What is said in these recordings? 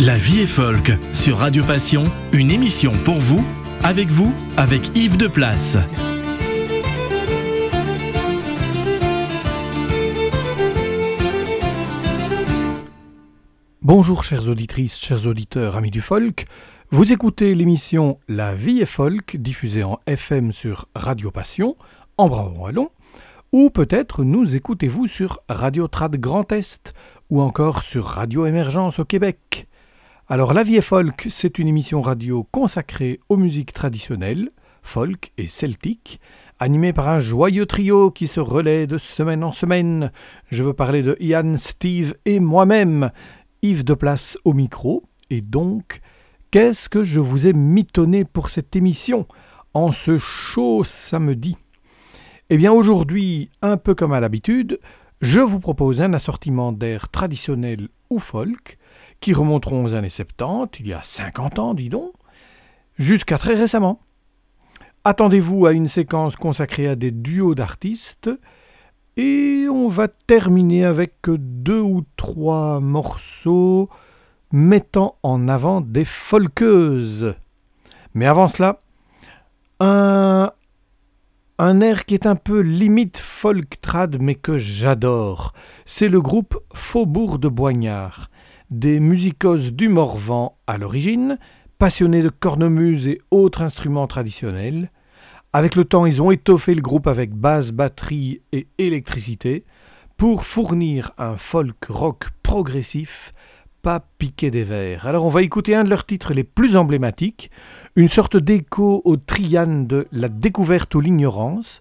La vie est folk sur Radio Passion, une émission pour vous, avec vous, avec Yves de Place. Bonjour chères auditrices, chers auditeurs, amis du folk. Vous écoutez l'émission La vie est folk, diffusée en FM sur Radio Passion, en Brabant-Wallon, ou peut-être nous écoutez-vous sur Radio Trad Grand Est, ou encore sur Radio Émergence au Québec. Alors La vie est folk, c'est une émission radio consacrée aux musiques traditionnelles, folk et celtique, animée par un joyeux trio qui se relaie de semaine en semaine. Je veux parler de Ian, Steve et moi-même, Yves de Place au micro, et donc, qu'est-ce que je vous ai mitonné pour cette émission en ce chaud samedi? Eh bien aujourd'hui, un peu comme à l'habitude, je vous propose un assortiment d'air traditionnels ou folk, qui remonteront aux années 70, il y a 50 ans, dis donc, jusqu'à très récemment. Attendez-vous à une séquence consacrée à des duos d'artistes, et on va terminer avec deux ou trois morceaux mettant en avant des folkeuses. Mais avant cela, un, un air qui est un peu limite folk trad mais que j'adore. C'est le groupe Faubourg de Boignard des musicos du Morvan à l'origine, passionnés de cornemuse et autres instruments traditionnels. Avec le temps, ils ont étoffé le groupe avec basse, batterie et électricité pour fournir un folk rock progressif, pas piqué des vers. Alors on va écouter un de leurs titres les plus emblématiques, une sorte d'écho au triane de La découverte ou l'ignorance.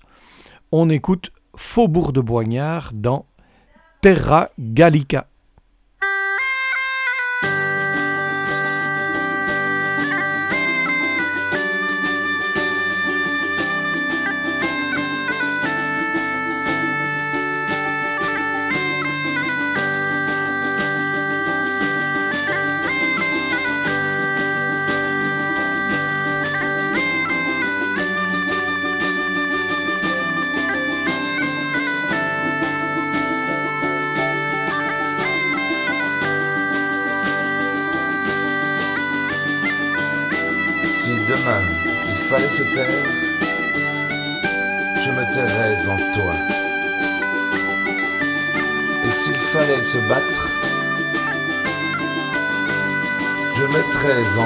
On écoute Faubourg de Boignard dans Terra Gallica.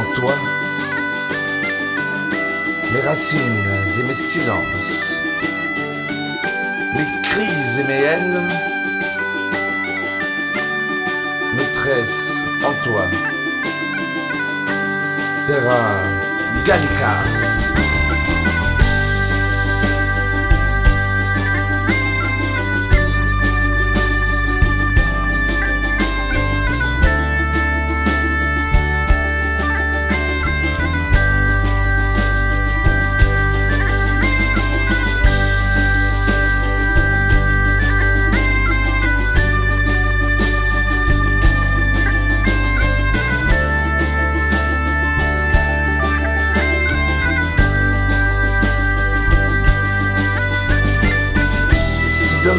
En toi mes racines et mes silences, mes cris et mes haines, maîtresse en toi. Terra Gallica.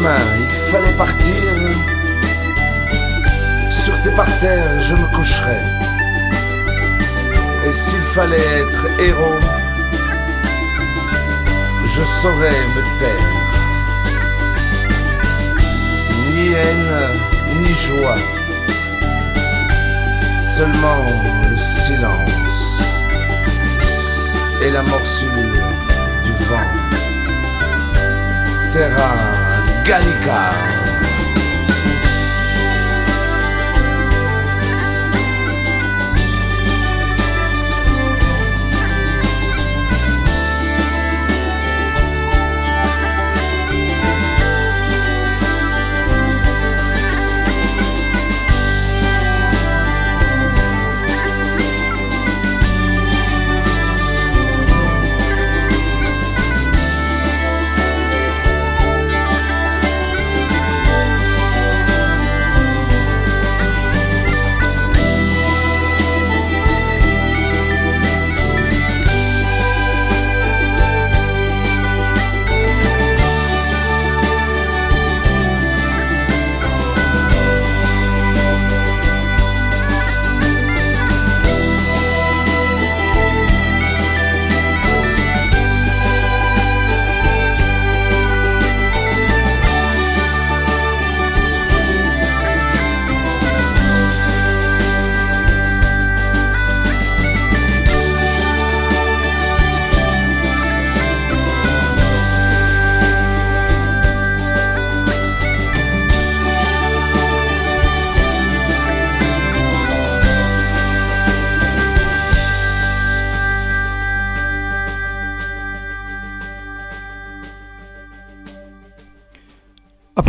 Il fallait partir, sur tes parterres je me coucherai. Et s'il fallait être héros, je saurais me taire. Ni haine, ni joie, seulement le silence et la morsure du vent. Terra Gallica.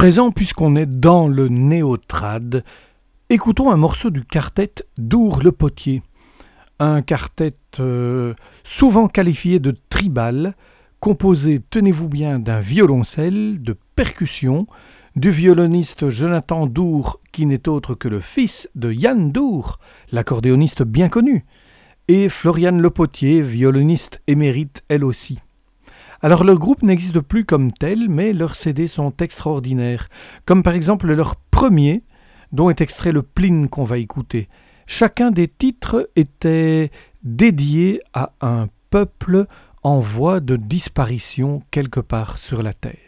Présent, puisqu'on est dans le néotrad, écoutons un morceau du quartet Dour le Potier. Un quartet euh, souvent qualifié de tribal, composé, tenez-vous bien, d'un violoncelle, de percussions, du violoniste Jonathan Dour, qui n'est autre que le fils de Yann Dour, l'accordéoniste bien connu, et Floriane Lepotier, violoniste émérite elle aussi. Alors le groupe n'existe plus comme tel, mais leurs CD sont extraordinaires, comme par exemple leur premier, dont est extrait le pline qu'on va écouter. Chacun des titres était dédié à un peuple en voie de disparition quelque part sur la terre.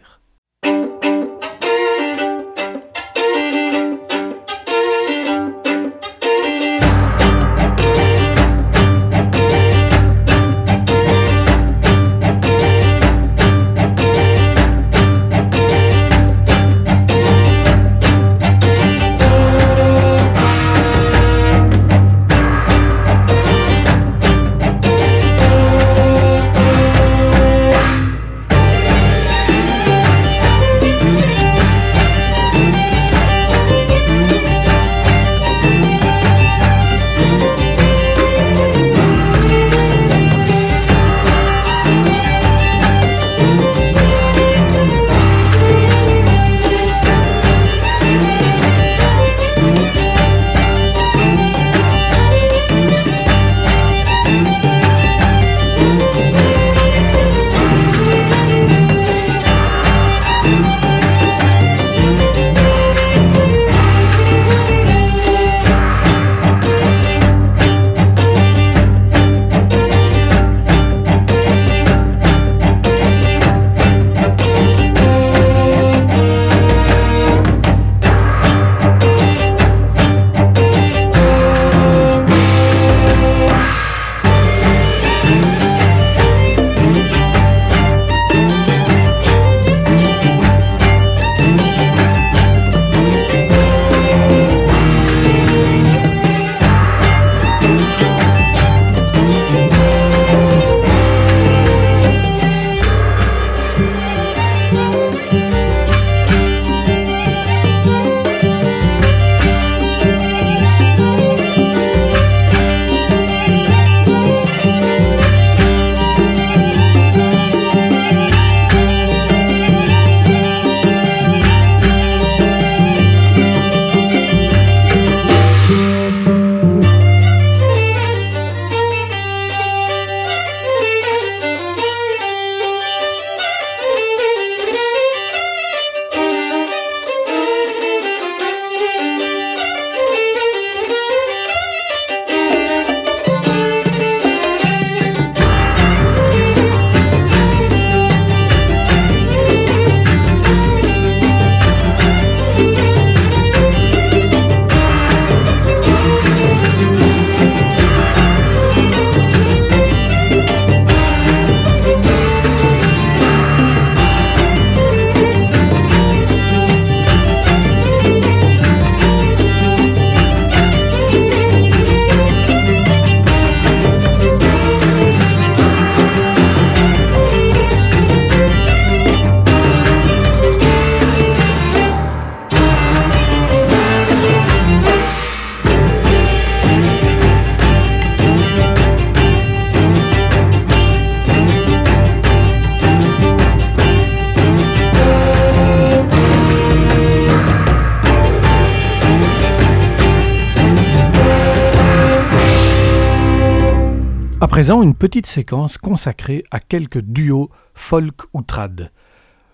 Présent une petite séquence consacrée à quelques duos folk ou trad.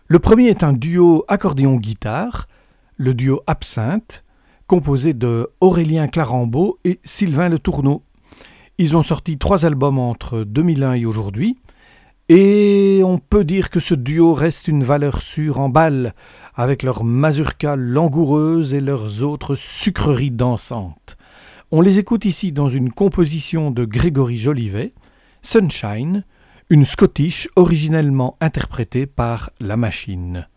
Le premier est un duo accordéon-guitare, le duo Absinthe, composé de Aurélien Clarambeau et Sylvain Le Tourneau. Ils ont sorti trois albums entre 2001 et aujourd'hui, et on peut dire que ce duo reste une valeur sûre en balle, avec leur mazurka langoureuse et leurs autres sucreries dansantes. On les écoute ici dans une composition de Grégory Jolivet, Sunshine, une Scottish originellement interprétée par La Machine.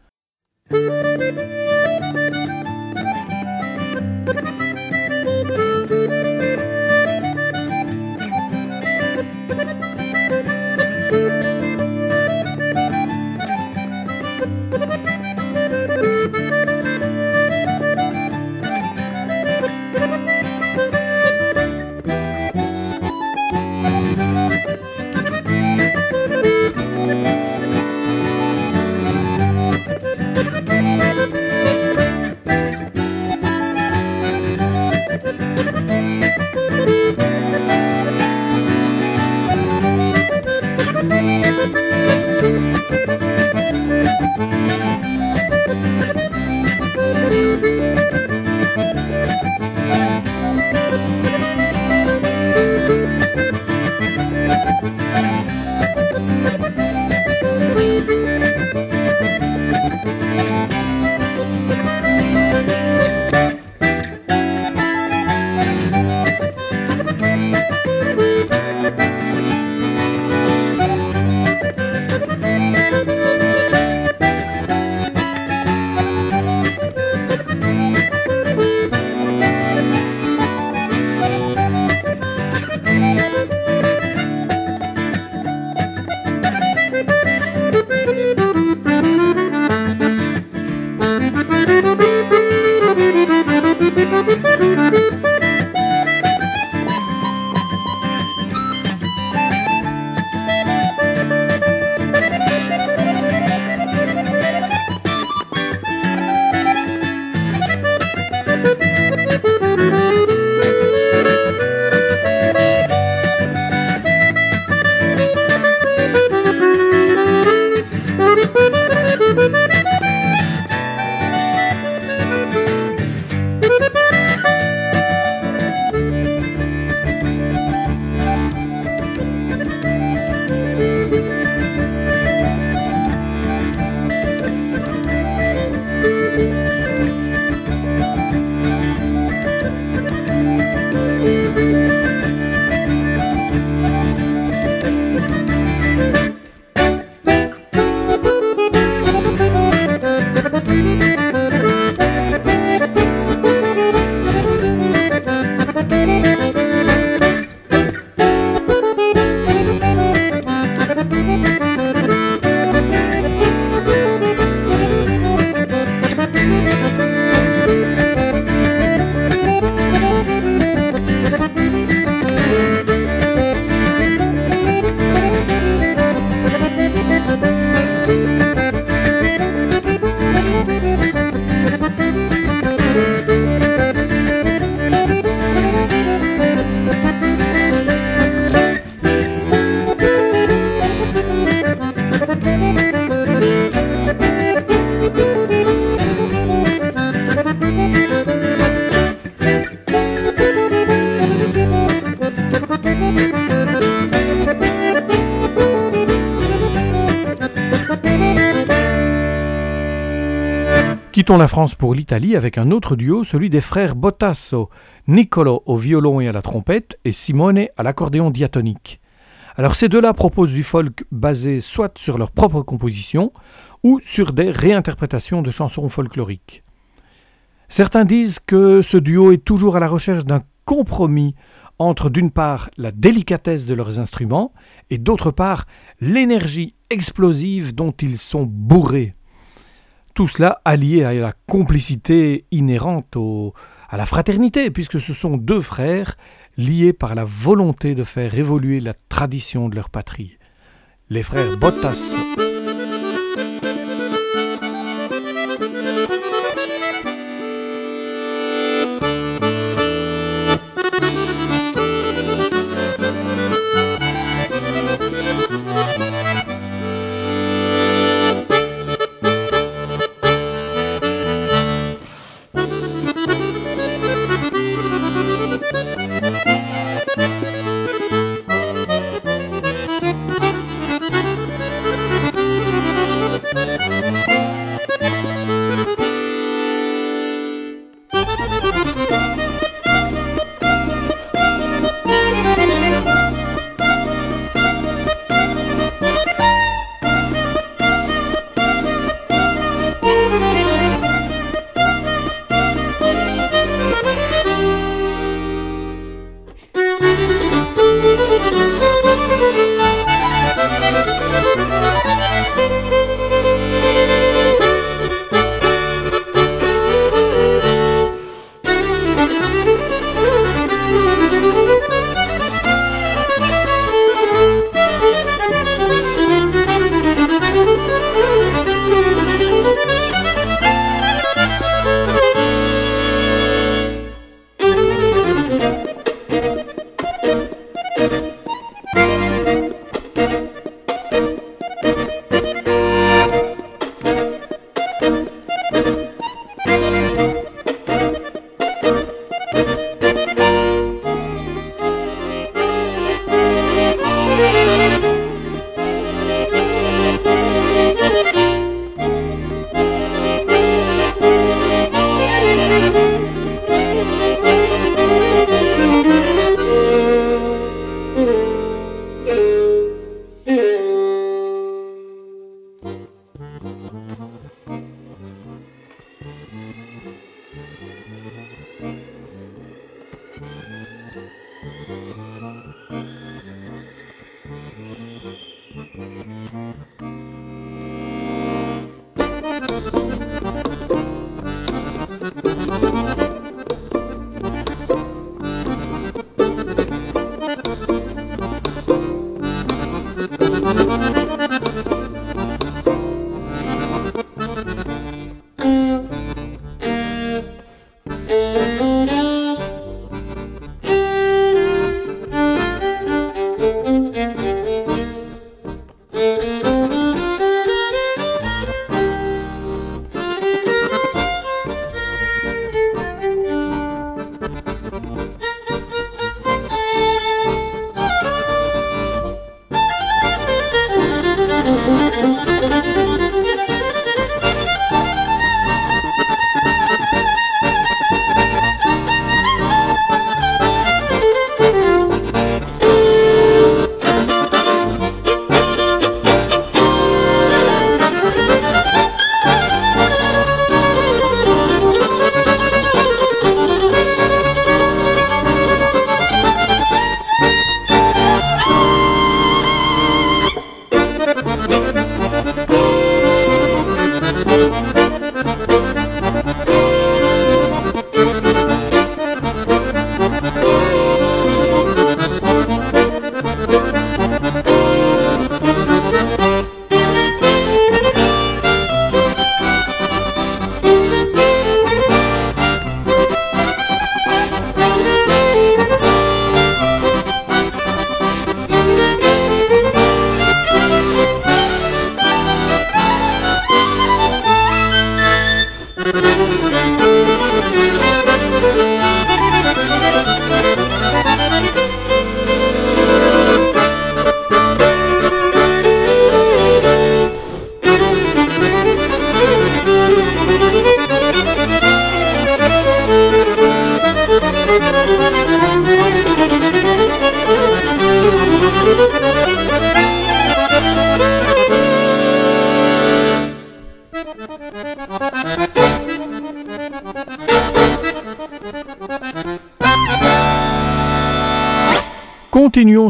Quittons la France pour l'Italie avec un autre duo, celui des frères Bottasso, Niccolo au violon et à la trompette et Simone à l'accordéon diatonique. Alors ces deux-là proposent du folk basé soit sur leur propre composition ou sur des réinterprétations de chansons folkloriques. Certains disent que ce duo est toujours à la recherche d'un compromis entre d'une part la délicatesse de leurs instruments et d'autre part l'énergie explosive dont ils sont bourrés. Tout cela allié à la complicité inhérente à la fraternité, puisque ce sont deux frères liés par la volonté de faire évoluer la tradition de leur patrie. Les frères Bottas.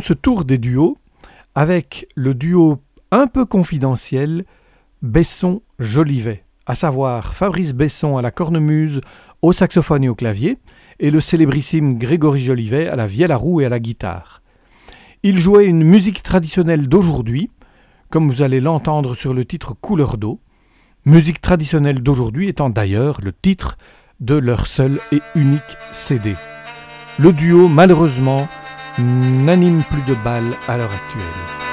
Ce tour des duos avec le duo un peu confidentiel Besson-Jolivet, à savoir Fabrice Besson à la cornemuse, au saxophone et au clavier, et le célébrissime Grégory Jolivet à la vielle à roue et à la guitare. Il jouait une musique traditionnelle d'aujourd'hui, comme vous allez l'entendre sur le titre Couleur d'eau, musique traditionnelle d'aujourd'hui étant d'ailleurs le titre de leur seul et unique CD. Le duo, malheureusement, n'anime plus de balles à l'heure actuelle.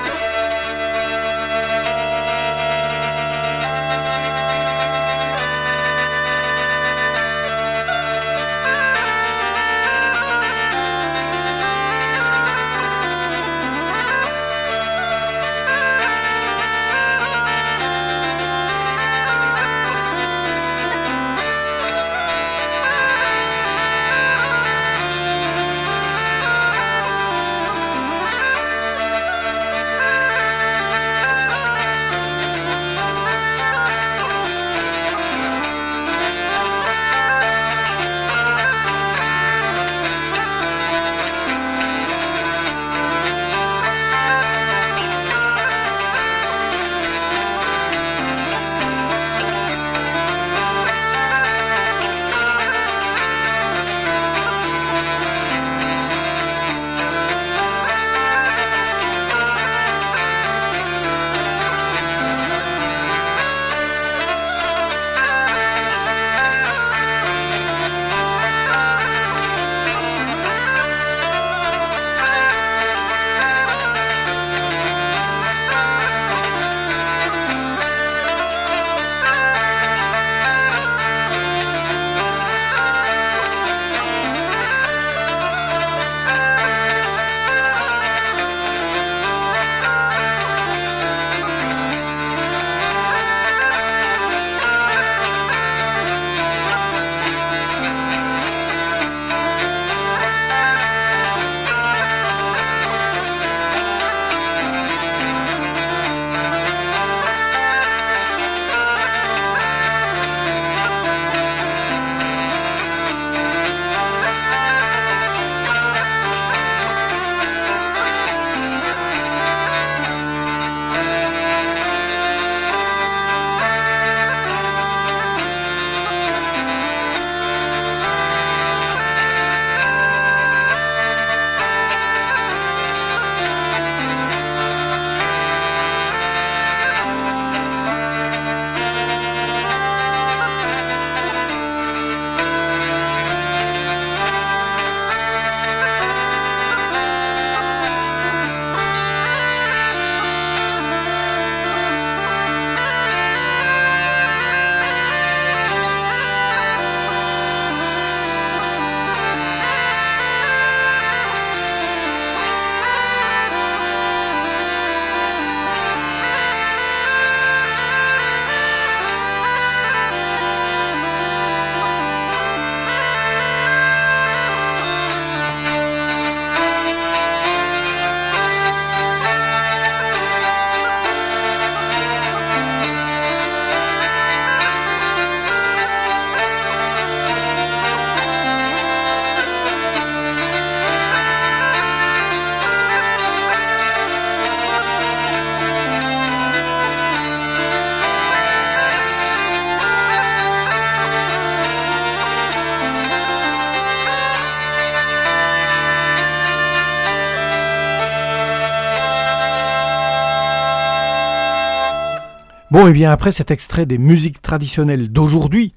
Bon, et eh bien après cet extrait des musiques traditionnelles d'aujourd'hui,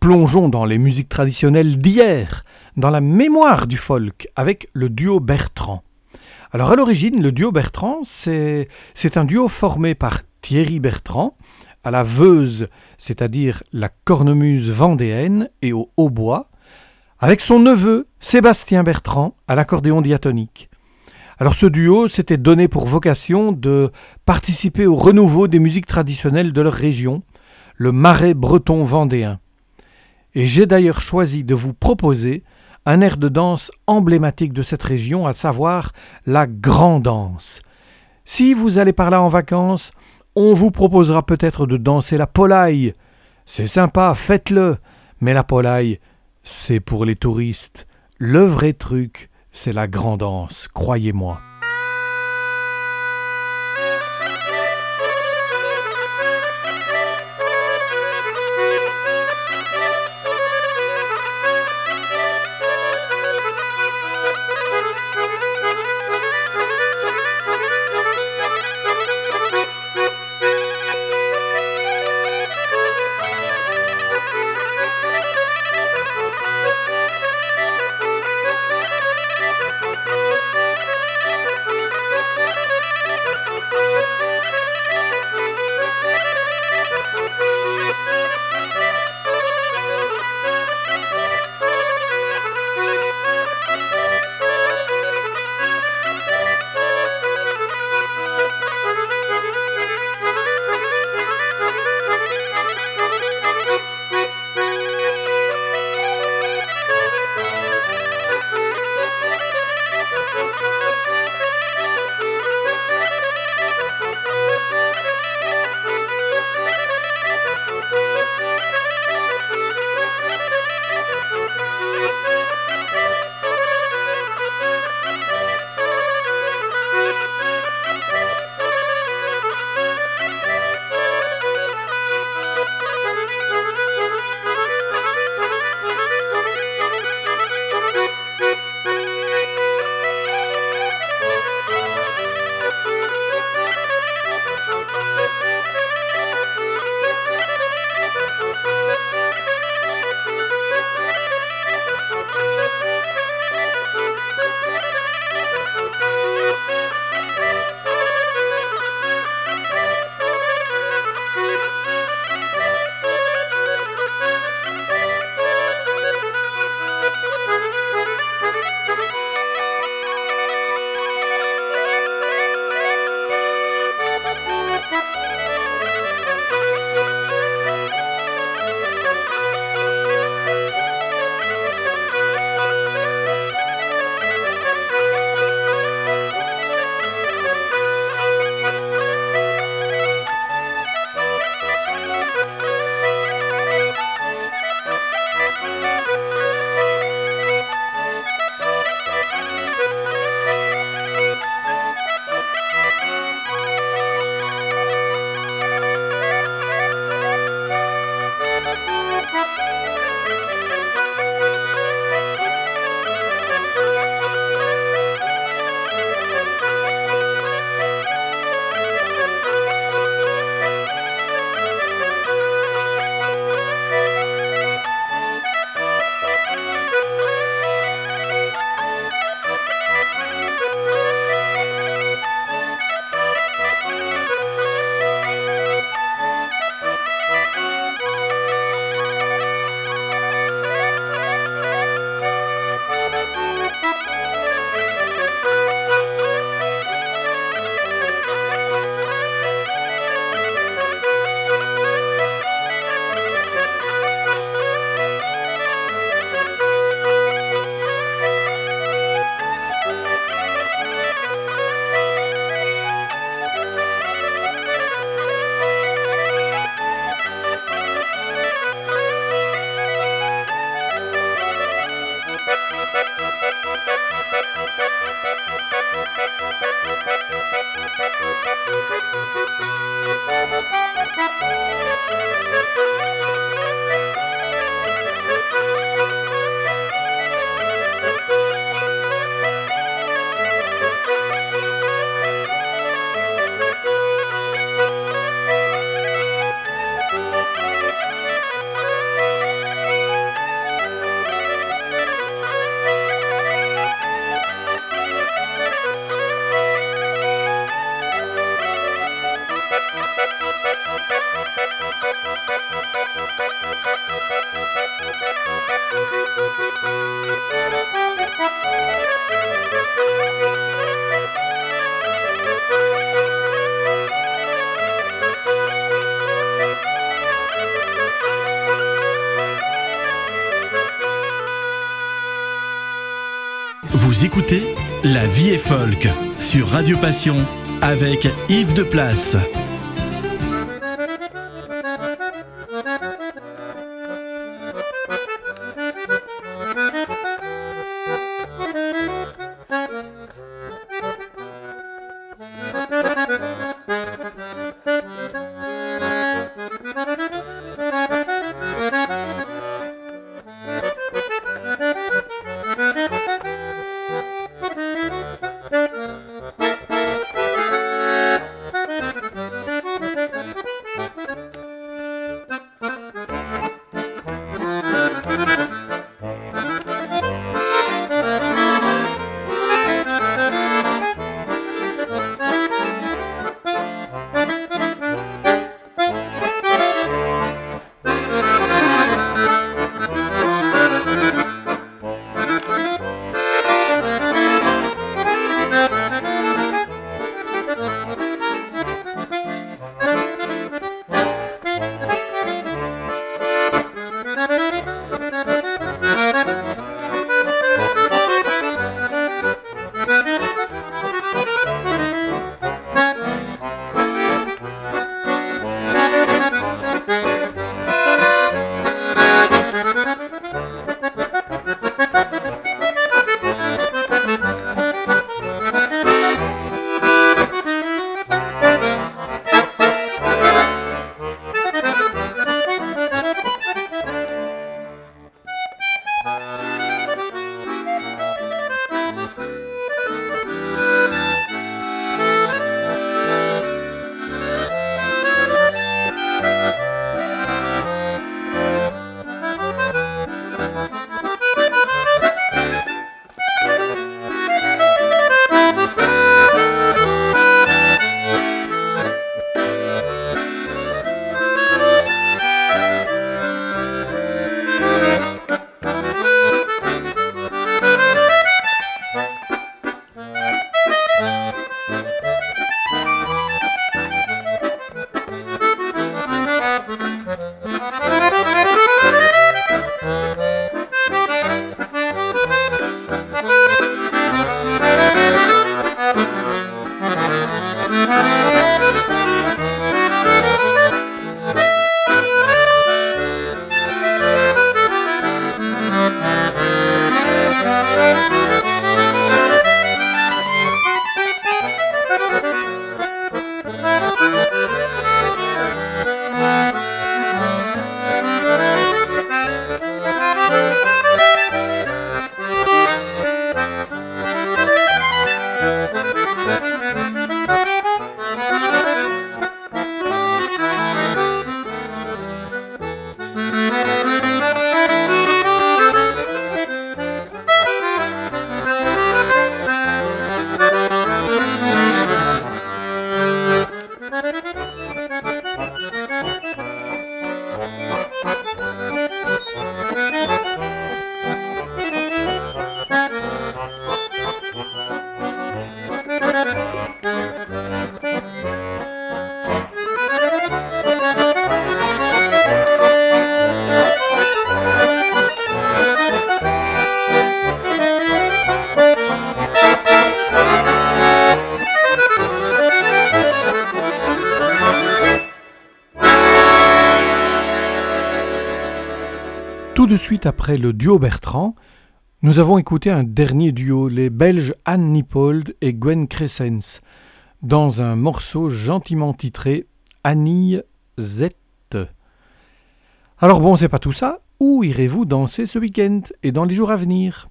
plongeons dans les musiques traditionnelles d'hier, dans la mémoire du folk, avec le duo Bertrand. Alors à l'origine, le duo Bertrand, c'est un duo formé par Thierry Bertrand, à la veuse, c'est-à-dire la cornemuse vendéenne, et au hautbois, avec son neveu Sébastien Bertrand à l'accordéon diatonique. Alors ce duo s'était donné pour vocation de participer au renouveau des musiques traditionnelles de leur région, le marais breton vendéen. Et j'ai d'ailleurs choisi de vous proposer un air de danse emblématique de cette région, à savoir la grand danse. Si vous allez par là en vacances, on vous proposera peut-être de danser la polaille. C'est sympa, faites-le, mais la polaille, c'est pour les touristes. Le vrai truc, c'est la grandance, croyez-moi. Écoutez La vie est folk sur Radio Passion avec Yves de Place. De suite après le duo Bertrand, nous avons écouté un dernier duo, les Belges Anne Nipold et Gwen Crescens, dans un morceau gentiment titré Annie Z. Alors bon, c'est pas tout ça. Où irez-vous danser ce week-end et dans les jours à venir?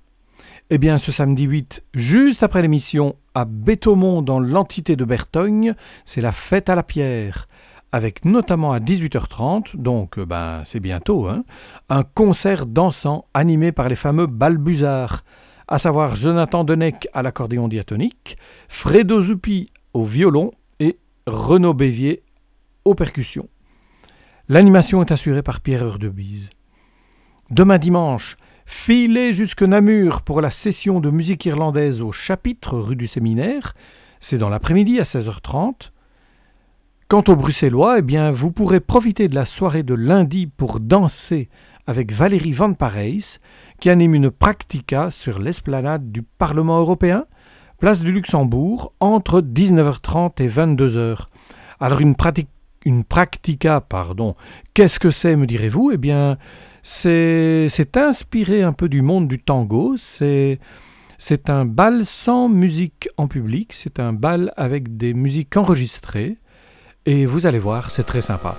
Eh bien, ce samedi 8, juste après l'émission, à Bétomont, dans l'entité de Bertogne, c'est la fête à la pierre avec notamment à 18h30, donc euh, ben, c'est bientôt, hein, un concert dansant animé par les fameux Balbuzards, à savoir Jonathan Denec à l'accordéon diatonique, Fredo Zuppi au violon et Renaud Bévier aux percussions. L'animation est assurée par Pierre Heurdebise. Demain dimanche, filez jusque Namur pour la session de musique irlandaise au chapitre rue du Séminaire. C'est dans l'après-midi à 16h30. Quant aux Bruxellois, eh bien, vous pourrez profiter de la soirée de lundi pour danser avec Valérie Van Parijs, qui anime une practica sur l'esplanade du Parlement européen, place du Luxembourg, entre 19h30 et 22h. Alors une, pratique, une practica, pardon, qu'est-ce que c'est, me direz-vous? Eh bien, c'est inspiré un peu du monde du tango, c'est... C'est un bal sans musique en public, c'est un bal avec des musiques enregistrées, et vous allez voir, c'est très sympa.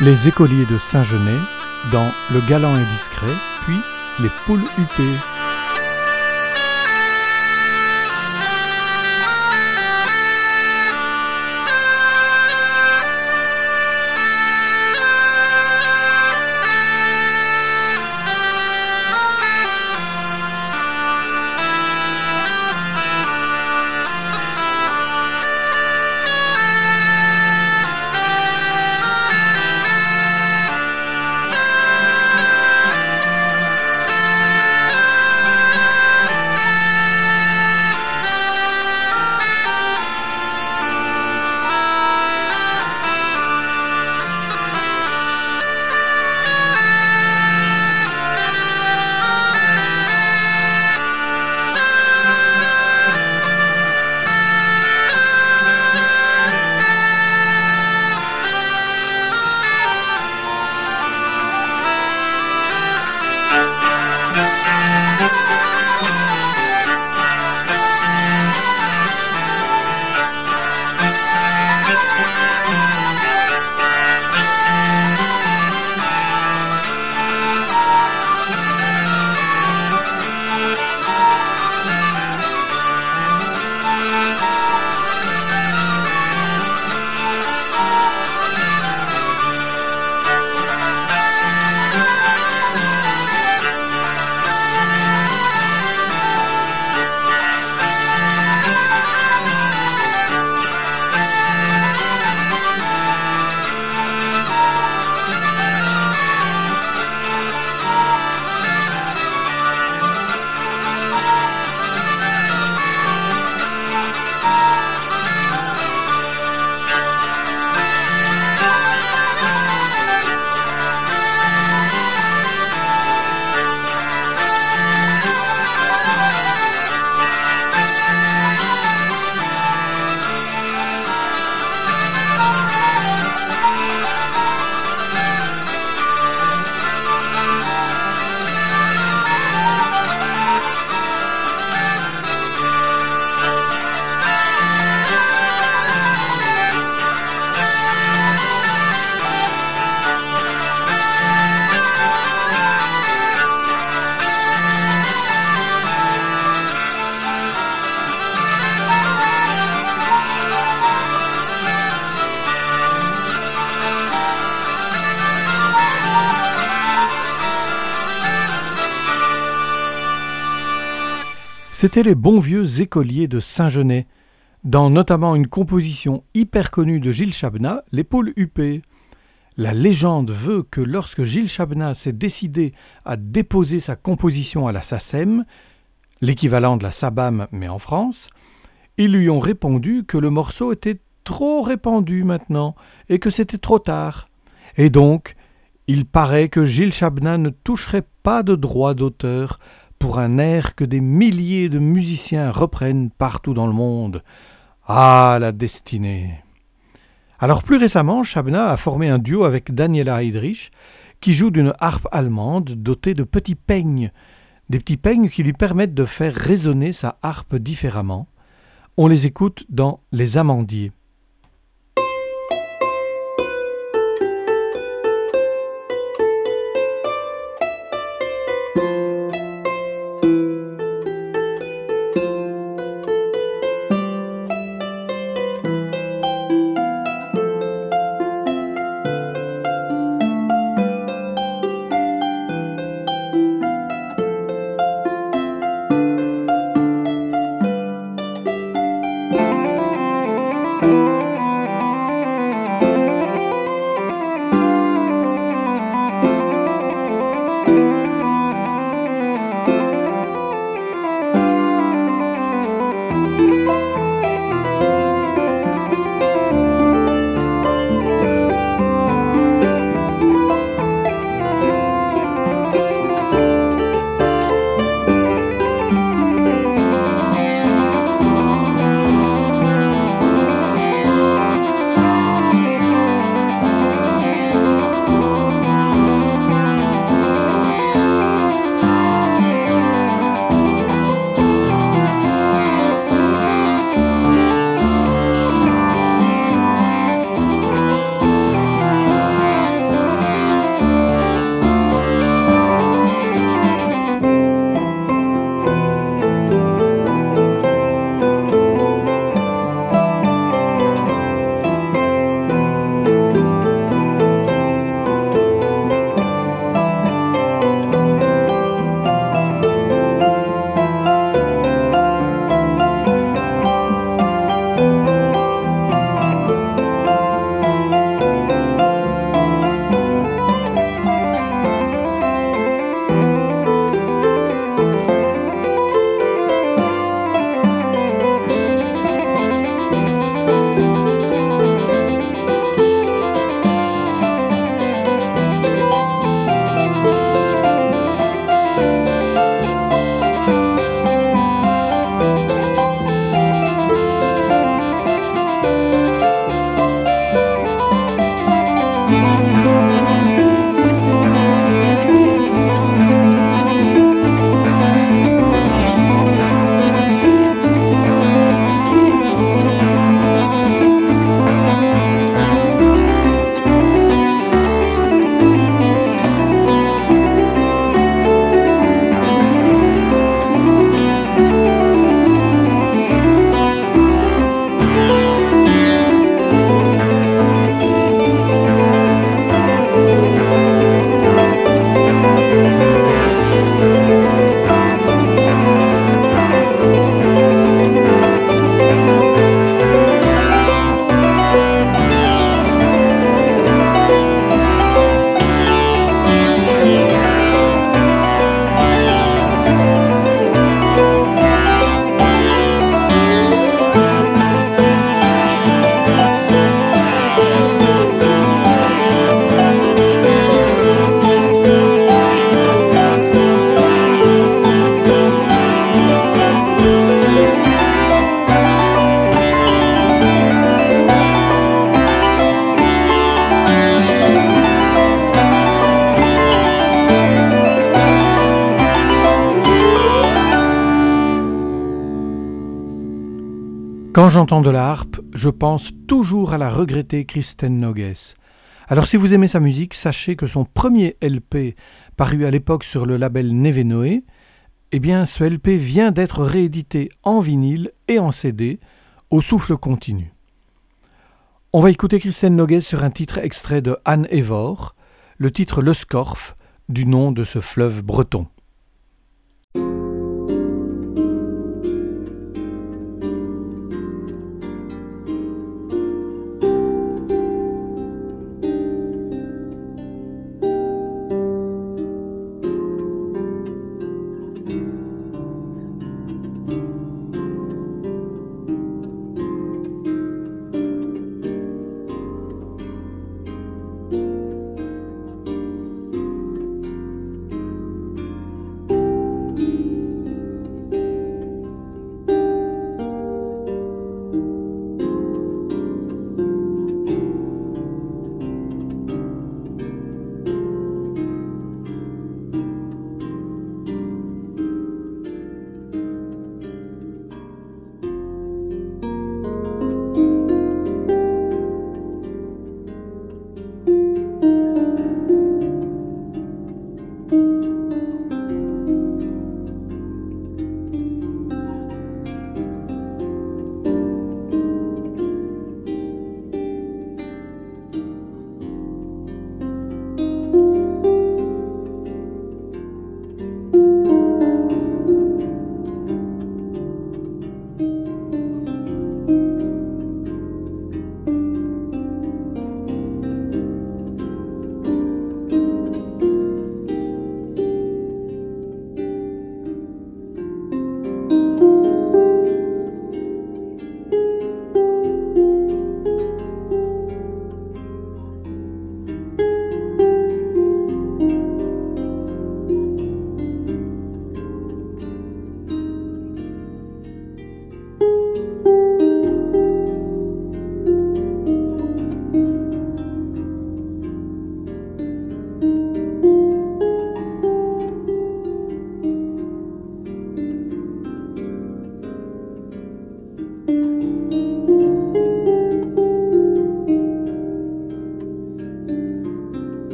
Les écoliers de Saint-Genet dans Le Galant Indiscret, puis Les Poules huppées. Les bons vieux écoliers de Saint-Genet, dans notamment une composition hyper connue de Gilles Chabna, L'épaule huppée. La légende veut que lorsque Gilles Chabna s'est décidé à déposer sa composition à la SACEM, l'équivalent de la SABAM mais en France, ils lui ont répondu que le morceau était trop répandu maintenant et que c'était trop tard. Et donc, il paraît que Gilles Chabna ne toucherait pas de droit d'auteur pour un air que des milliers de musiciens reprennent partout dans le monde. Ah, la destinée Alors plus récemment, Chabna a formé un duo avec Daniela Heydrich, qui joue d'une harpe allemande dotée de petits peignes, des petits peignes qui lui permettent de faire résonner sa harpe différemment. On les écoute dans Les Amandiers. Quand j'entends de la harpe, je pense toujours à la regrettée Kristen Nogues. Alors si vous aimez sa musique, sachez que son premier LP, paru à l'époque sur le label Nevenoé, eh bien ce LP vient d'être réédité en vinyle et en CD au souffle continu. On va écouter Kristen Nogues sur un titre extrait de Anne Evor, le titre Le Scorf, du nom de ce fleuve breton.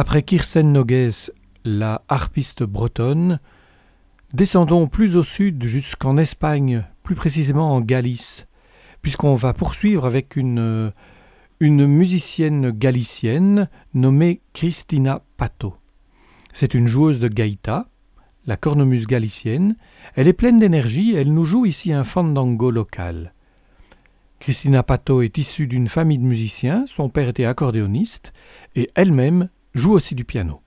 Après Kirsten Nogues, la harpiste bretonne, descendons plus au sud jusqu'en Espagne, plus précisément en Galice, puisqu'on va poursuivre avec une, musicienne galicienne nommée Cristina Pato. C'est une joueuse de gaïta, la cornemuse galicienne. Elle est pleine d'énergie elle nous joue ici un fandango local. Christina Pato est issue d'une famille de musiciens, son père était accordéoniste et elle-même joue aussi du piano.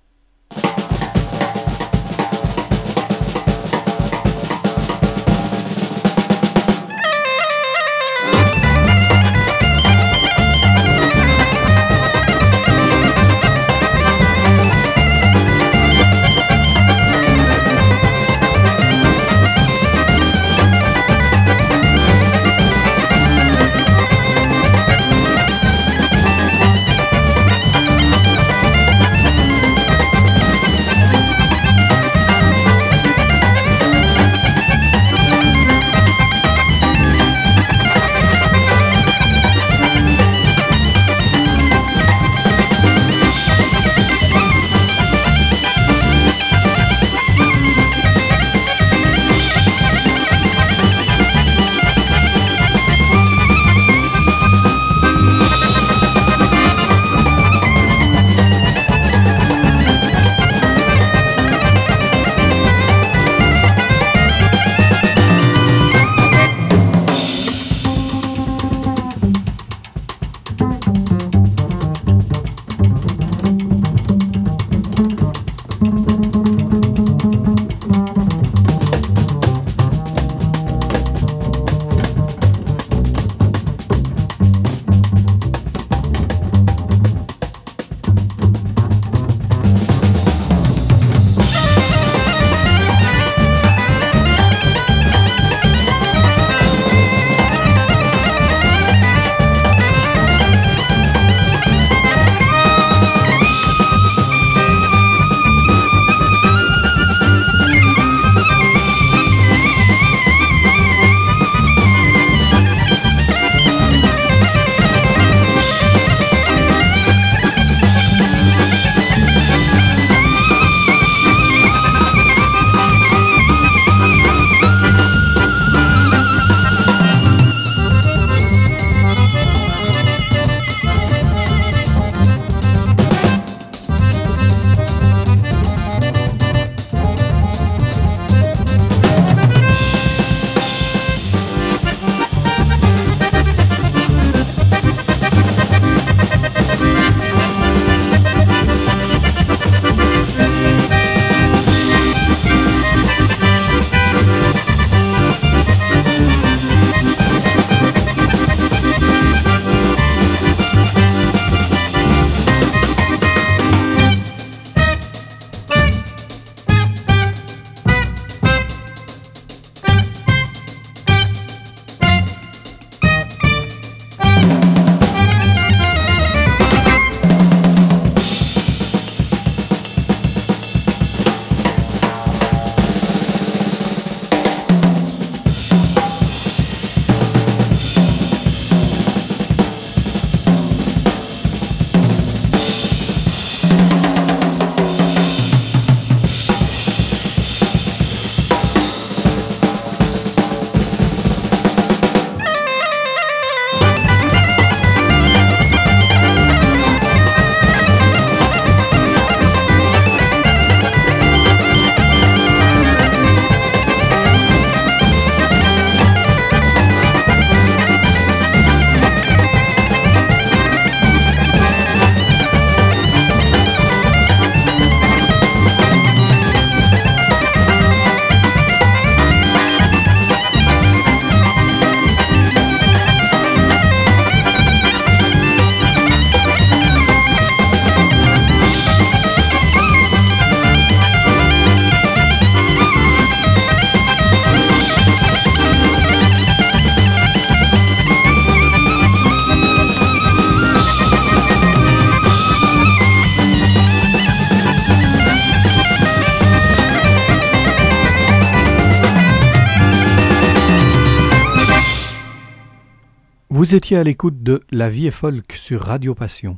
Vous étiez à l'écoute de La vie est folk sur Radio Passion.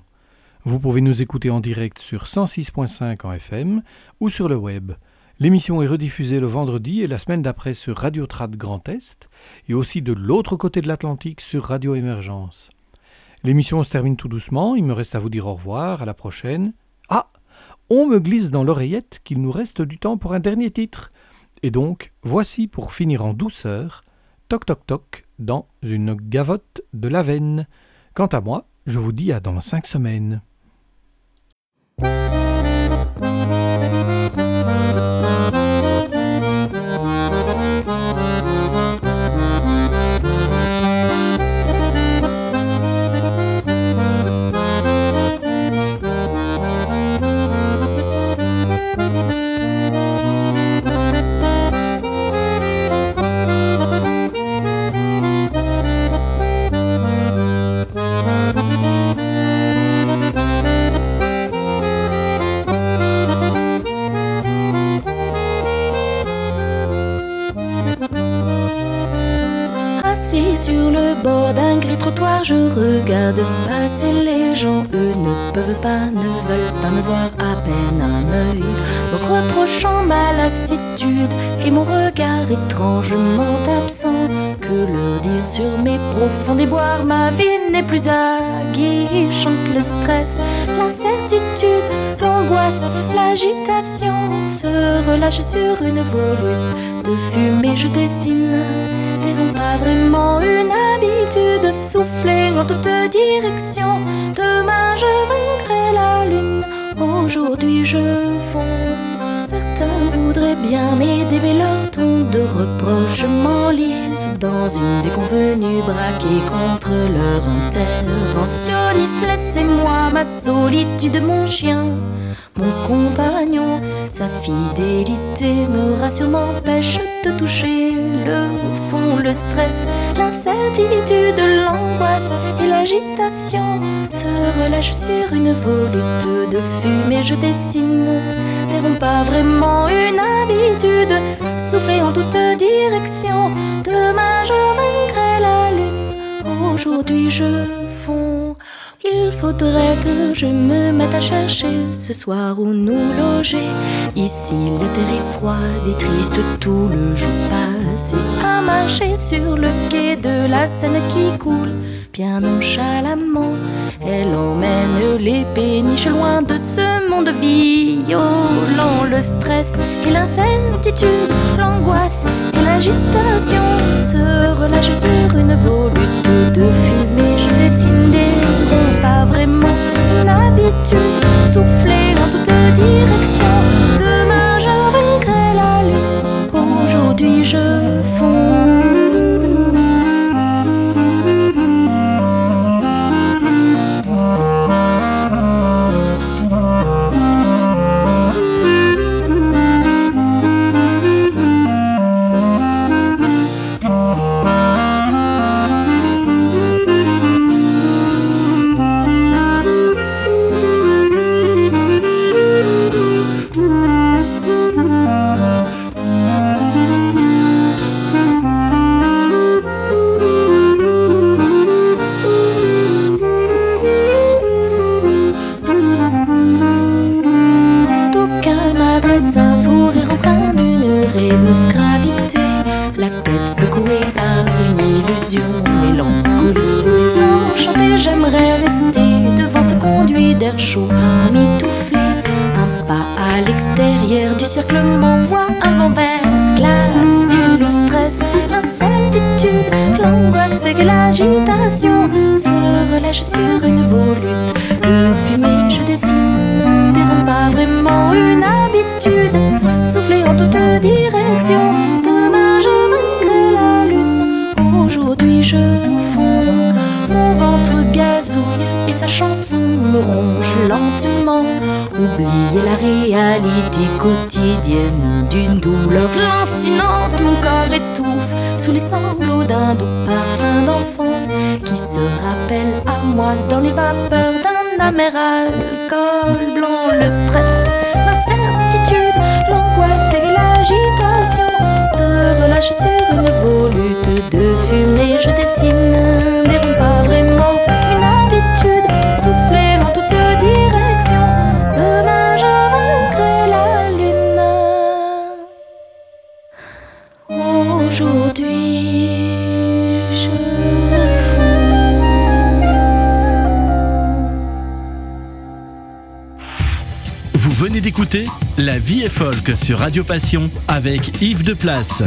Vous pouvez nous écouter en direct sur 106.5 en FM ou sur le web. L'émission est rediffusée le vendredi et la semaine d'après sur Radio Trad Grand Est et aussi de l'autre côté de l'Atlantique sur Radio Émergence. L'émission se termine tout doucement, il me reste à vous dire au revoir, à la prochaine. Ah on me glisse dans l'oreillette qu'il nous reste du temps pour un dernier titre. Et donc, voici pour finir en douceur, Toc Toc Toc dans une gavotte de la veine. Quant à moi, je vous dis à dans cinq semaines. Déboires, ma vie n'est plus chante le stress, l'incertitude, l'angoisse, l'agitation se relâche sur une volute de fumée, je dessine des pas vraiment une de souffler en toutes directions. Demain je vaincrai la lune, aujourd'hui je fonds. Certains voudraient bien m'aider, mais leur ton de reproche m'enlise dans une déconvenue braquée contre leur interventionnisme. Laissez-moi ma solitude, mon chien, mon compagnon, sa fidélité me rassure, m'empêche de toucher le fond, le stress, l'incertitude, l'angoisse et l'agitation se relâchent sur une volute de fumée. Je dessine, pas vraiment une habitude, souffler en toute direction. Demain je vaincrai la lune, aujourd'hui je fonds. Il faudrait que je me mette à chercher ce soir où nous loger. Ici, la terre est froide et triste, tout le jour passé à marcher sur le quai de la Seine qui coule bien nonchalamment. Elle emmène les péniches loin de ce monde violent. Le stress et l'incertitude, l'angoisse et l'agitation se relâchent sur une volute de fumée. Je dessine des pas vraiment une habitude, souffler en toute direction. Demain je vaincrai la lune, aujourd'hui je rêveuse gravité, la tête secouée par une illusion mélancolique. Désenchantée, j'aimerais rester devant ce conduit d'air chaud, mitouflé. Un pas à l'extérieur du cercle m'envoie un vent vert, glace, le stress, l'incertitude, l'angoisse et l'agitation se relâchent sur une volute. Une fumée, je dessine, pas vraiment une habitude direction. Demain je verrai la lune. Aujourd'hui je fonds. Mon ventre gazouille et sa chanson me ronge lentement. Oubliez la réalité quotidienne d'une douleur lancinante. Mon corps étouffe sous les sanglots d'un doux parfum d'enfance qui se rappelle à moi dans les vapeurs d'un amer alcool blanc. Le stress marche sur une volute de fumée, je dessine des remparts et mots, une habitude, souffler en toute direction. Demain je vaincrai la lune. Aujourd'hui. je Vous venez d'écouter La vie est folk sur Radio Passion avec Yves Deplace.